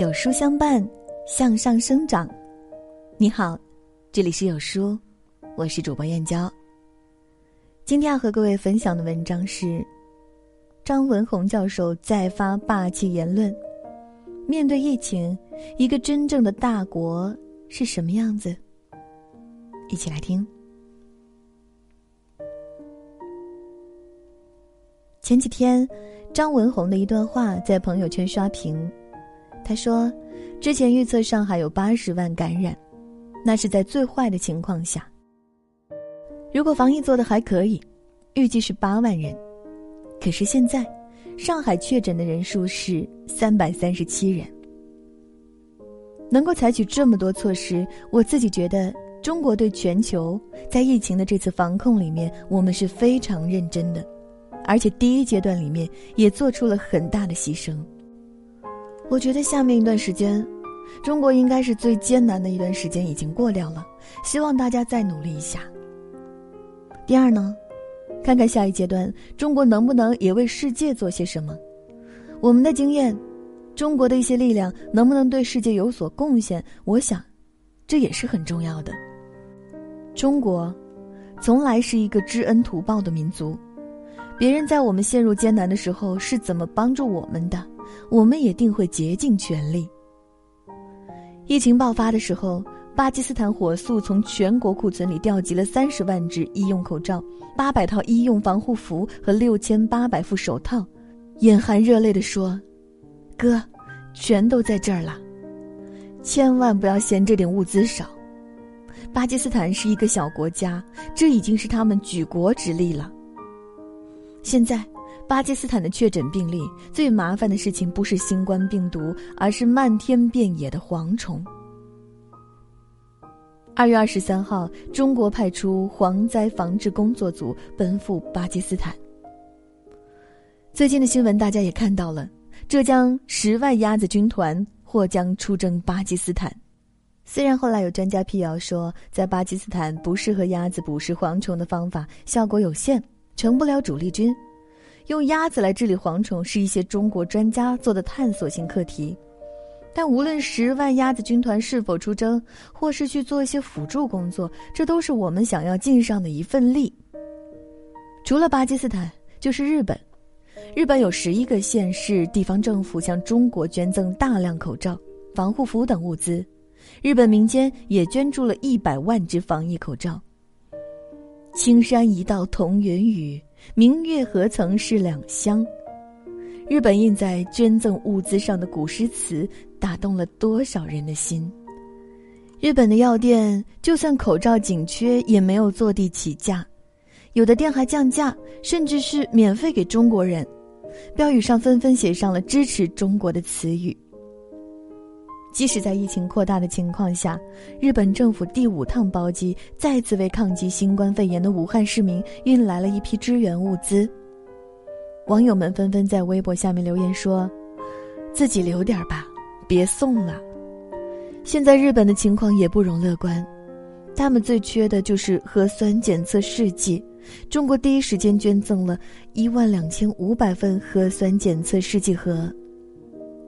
有书相伴，向上生长。你好，这里是有书，我是主播燕娇。今天要和各位分享的文章是张文宏教授再发霸气言论：面对疫情，一个真正的大国是什么样子？一起来听。前几天，张文宏的一段话在朋友圈刷屏。他说：“之前预测上海有八十万感染，那是在最坏的情况下。如果防疫做的还可以，预计是八万人。可是现在，上海确诊的人数是三百三十七人。能够采取这么多措施，我自己觉得中国对全球在疫情的这次防控里面，我们是非常认真的，而且第一阶段里面也做出了很大的牺牲。”我觉得下面一段时间，中国应该是最艰难的一段时间已经过掉了，希望大家再努力一下。第二呢，看看下一阶段中国能不能也为世界做些什么？我们的经验，中国的一些力量能不能对世界有所贡献？我想，这也是很重要的。中国，从来是一个知恩图报的民族，别人在我们陷入艰难的时候是怎么帮助我们的？我们也定会竭尽全力。疫情爆发的时候，巴基斯坦火速从全国库存里调集了三十万只医用口罩、八百套医用防护服和六千八百副手套，眼含热泪地说：“哥，全都在这儿了，千万不要嫌这点物资少。巴基斯坦是一个小国家，这已经是他们举国之力了。现在。”巴基斯坦的确诊病例最麻烦的事情不是新冠病毒，而是漫天遍野的蝗虫。二月二十三号，中国派出蝗灾防治工作组奔赴巴基斯坦。最近的新闻大家也看到了，浙江十万鸭子军团或将出征巴基斯坦。虽然后来有专家辟谣说，在巴基斯坦不适合鸭子捕食蝗虫的方法效果有限，成不了主力军。用鸭子来治理蝗虫是一些中国专家做的探索性课题，但无论十万鸭子军团是否出征，或是去做一些辅助工作，这都是我们想要尽上的一份力。除了巴基斯坦，就是日本。日本有十一个县市地方政府向中国捐赠大量口罩、防护服等物资，日本民间也捐助了一百万只防疫口罩。青山一道同源语。明月何曾是两乡？日本印在捐赠物资上的古诗词，打动了多少人的心？日本的药店就算口罩紧缺，也没有坐地起价，有的店还降价，甚至是免费给中国人。标语上纷纷写上了支持中国的词语。即使在疫情扩大的情况下，日本政府第五趟包机再次为抗击新冠肺炎的武汉市民运来了一批支援物资。网友们纷纷在微博下面留言说：“自己留点吧，别送了。”现在日本的情况也不容乐观，他们最缺的就是核酸检测试剂。中国第一时间捐赠了一万两千五百份核酸检测试剂盒。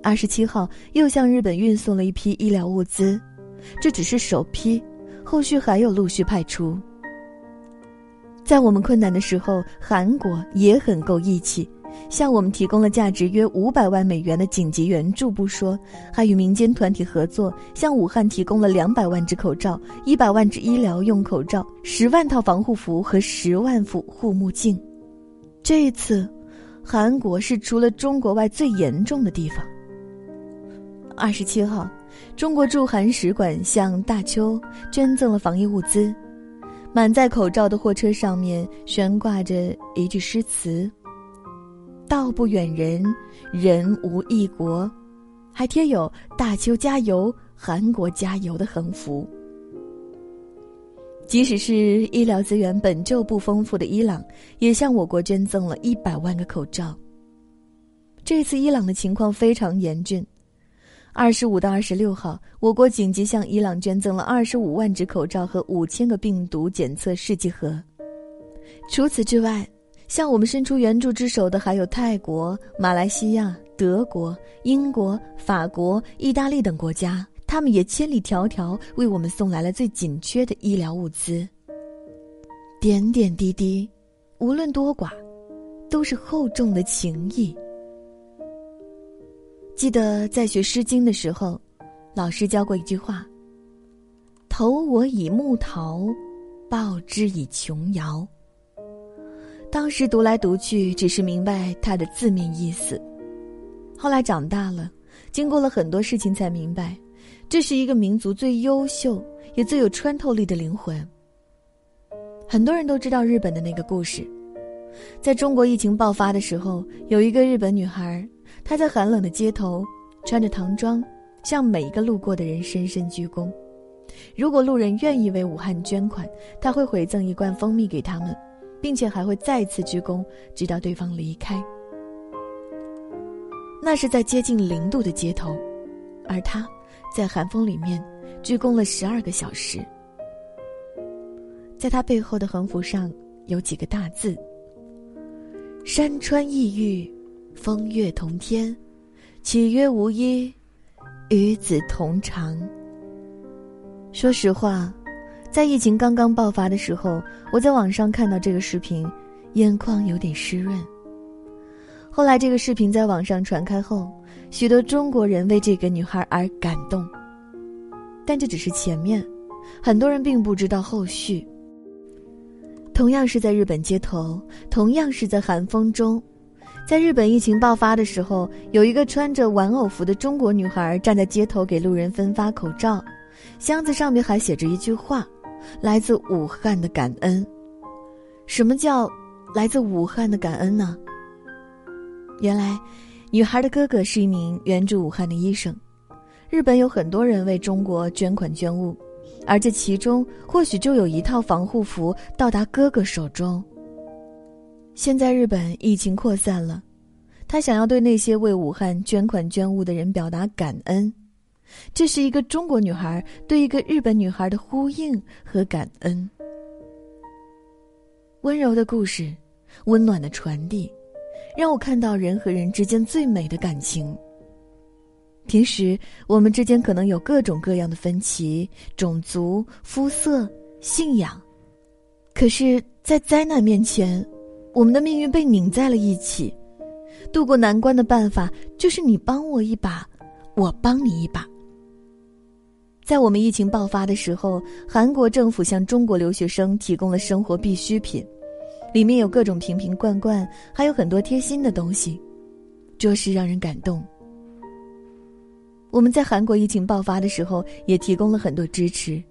二十七号又向日本运送了一批医疗物资，这只是首批，后续还有陆续派出。在我们困难的时候，韩国也很够义气，向我们提供了价值约五百万美元的紧急援助不说，还与民间团体合作，向武汉提供了两百万只口罩、一百万只医疗用口罩、十万套防护服和十万副护目镜。这一次，韩国是除了中国外最严重的地方。二十七号，中国驻韩使馆向大邱捐赠了防疫物资。满载口罩的货车上面悬挂着一句诗词：“道不远人，人无异国。”还贴有“大邱加油，韩国加油”的横幅。即使是医疗资源本就不丰富的伊朗，也向我国捐赠了一百万个口罩。这次伊朗的情况非常严峻。二十五到二十六号，我国紧急向伊朗捐赠了二十五万只口罩和五千个病毒检测试剂盒。除此之外，向我们伸出援助之手的还有泰国、马来西亚、德国、英国、法国、意大利等国家，他们也千里迢迢为我们送来了最紧缺的医疗物资。点点滴滴，无论多寡，都是厚重的情谊。记得在学《诗经》的时候，老师教过一句话：“投我以木桃，报之以琼瑶。”当时读来读去，只是明白它的字面意思。后来长大了，经过了很多事情，才明白，这是一个民族最优秀也最有穿透力的灵魂。很多人都知道日本的那个故事，在中国疫情爆发的时候，有一个日本女孩，他在寒冷的街头穿着唐装，向每一个路过的人深深鞠躬。如果路人愿意为武汉捐款，他会回赠一罐蜂蜜给他们。并且还会再次鞠躬，直到对方离开。那是在接近零度的街头，而他，在寒风里面鞠躬了十二个小时。在他背后的横幅上有几个大字：“山川异域，风月同天，岂曰无衣，与子同裳。”说实话。在疫情刚刚爆发的时候，我在网上看到这个视频，眼眶有点湿润。后来这个视频在网上传开后，许多中国人为这个女孩而感动。但这只是前面，很多人并不知道后续。同样是在日本街头，同样是在寒风中，在日本疫情爆发的时候，有一个穿着玩偶服的中国女孩站在街头给路人分发口罩，箱子上面还写着一句话。来自武汉的感恩，什么叫来自武汉的感恩呢？原来，女孩的哥哥是一名援助武汉的医生。日本有很多人为中国捐款捐物，而这其中或许就有一套防护服到达哥哥手中。现在日本疫情扩散了，他想要对那些为武汉捐款捐物的人表达感恩。这是一个中国女孩对一个日本女孩的呼应和感恩，温柔的故事，温暖的传递，让我看到人和人之间最美的感情。平时我们之间可能有各种各样的分歧，种族、肤色、信仰，可是，在灾难面前，我们的命运被拧在了一起。渡过难关的办法，就是你帮我一把，我帮你一把。在我们疫情爆发的时候，韩国政府向中国留学生提供了生活必需品，里面有各种瓶瓶罐罐，还有很多贴心的东西，着实让人感动。我们在韩国疫情爆发的时候也提供了很多支持，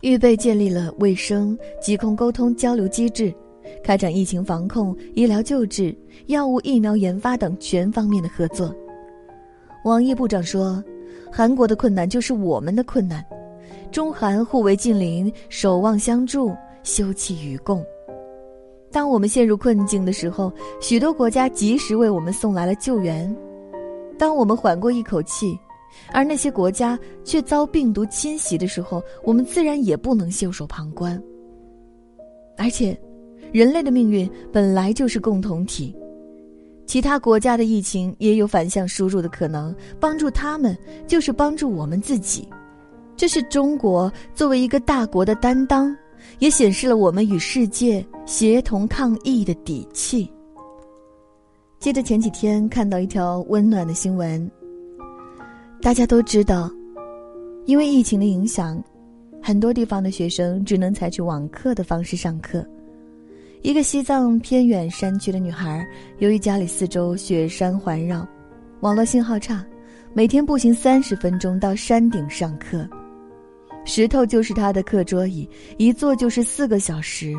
预备建立了卫生、疾控沟通交流机制，开展疫情防控、医疗救治、药物疫苗研发等全方面的合作。王毅部长说。韩国的困难就是我们的困难，中韩互为近邻，守望相助，休戚与共。当我们陷入困境的时候，许多国家及时为我们送来了救援；当我们缓过一口气，而那些国家却遭病毒侵袭的时候，我们自然也不能袖手旁观。而且，人类的命运本来就是共同体。其他国家的疫情也有反向输入的可能，帮助他们就是帮助我们自己，这是中国作为一个大国的担当，也显示了我们与世界协同抗疫的底气。记得前几天看到一条温暖的新闻，大家都知道，因为疫情的影响，很多地方的学生只能采取网课的方式上课。一个西藏偏远山区的女孩，由于家里四周雪山环绕，网络信号差，每天步行三十分钟到山顶上课，石头就是她的课桌椅，一坐就是四个小时，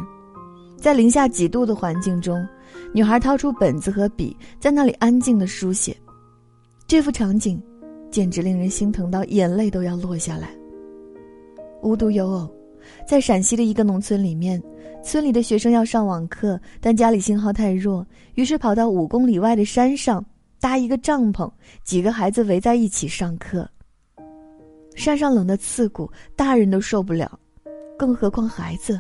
在零下几度的环境中，女孩掏出本子和笔，在那里安静的书写，这幅场景，简直令人心疼到眼泪都要落下来。无独有偶。在陕西的一个农村里面，村里的学生要上网课，但家里信号太弱，于是跑到五公里外的山上搭一个帐篷，几个孩子围在一起上课。山上冷得刺骨，大人都受不了，更何况孩子。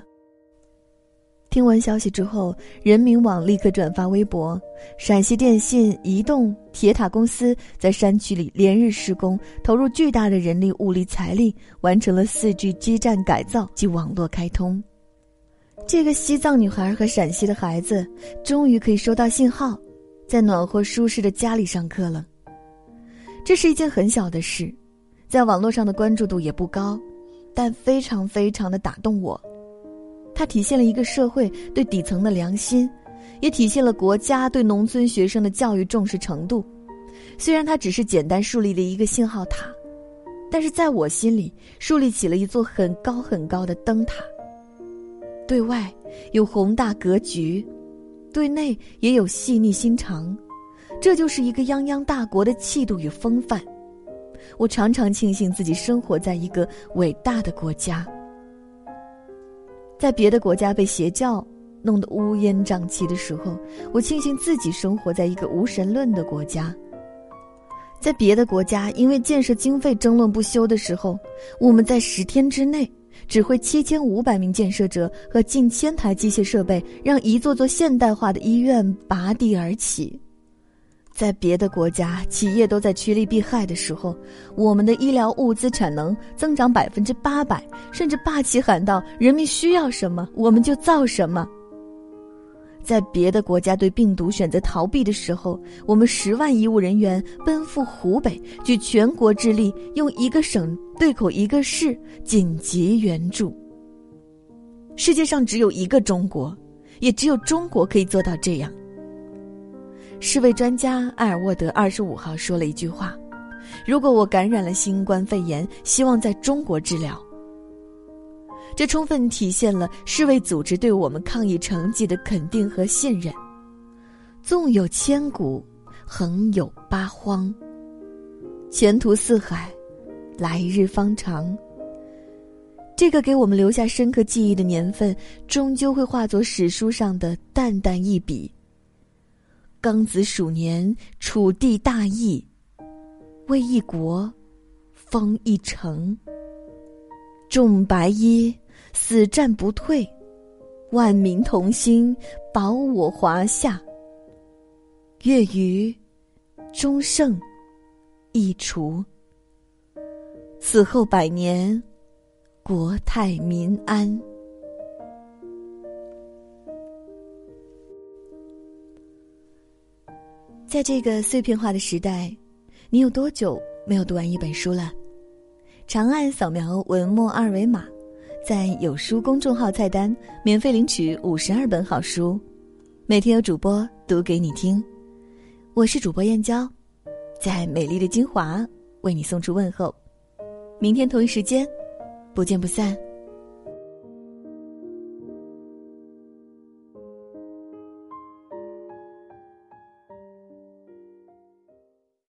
听闻消息之后，人民网立刻转发微博。陕西电信、移动、铁塔公司在山区里连日施工，投入巨大的人力、物力、财力，完成了四 G 基站改造及网络开通。这个西藏女孩和陕西的孩子，终于可以收到信号，在暖和舒适的家里上课了。这是一件很小的事，在网络上的关注度也不高，但非常非常的打动我。它体现了一个社会对底层的良心，也体现了国家对农村学生的教育重视程度。虽然它只是简单树立了一个信号塔，但是在我心里树立起了一座很高很高的灯塔。对外有宏大格局，对内也有细腻心肠，这就是一个泱泱大国的气度与风范。我常常庆幸自己生活在一个伟大的国家。在别的国家被邪教弄得乌烟瘴气的时候，我庆幸自己生活在一个无神论的国家。在别的国家因为建设经费争论不休的时候，我们在十天之内指挥七千五百名建设者和近千台机械设备，让一座座现代化的医院拔地而起。在别的国家，企业都在趋利避害的时候，我们的医疗物资产能增长百分之八百，甚至霸气喊道：“人民需要什么，我们就造什么。”在别的国家对病毒选择逃避的时候，我们十万医务人员奔赴湖北，举全国之力，用一个省对口一个市紧急援助。世界上只有一个中国，也只有中国可以做到这样。世卫专家艾尔沃德二十五号说了一句话：“如果我感染了新冠肺炎，希望在中国治疗。”这充分体现了世卫组织对我们抗疫成绩的肯定和信任。纵有千古，横有八荒。前途似海，来日方长。这个给我们留下深刻记忆的年份，终究会化作史书上的淡淡一笔。庚子鼠年，楚地大义，为一国，封一城。众白衣，死战不退，万民同心，保我华夏。月余，终胜，一除。此后百年，国泰民安。在这个碎片化的时代，你有多久没有读完一本书了？长按扫描文末二维码，在有书公众号菜单免费领取五十二本好书，每天有主播读给你听。我是主播燕娇，在美丽的金华为你送出问候。明天同一时间，不见不散。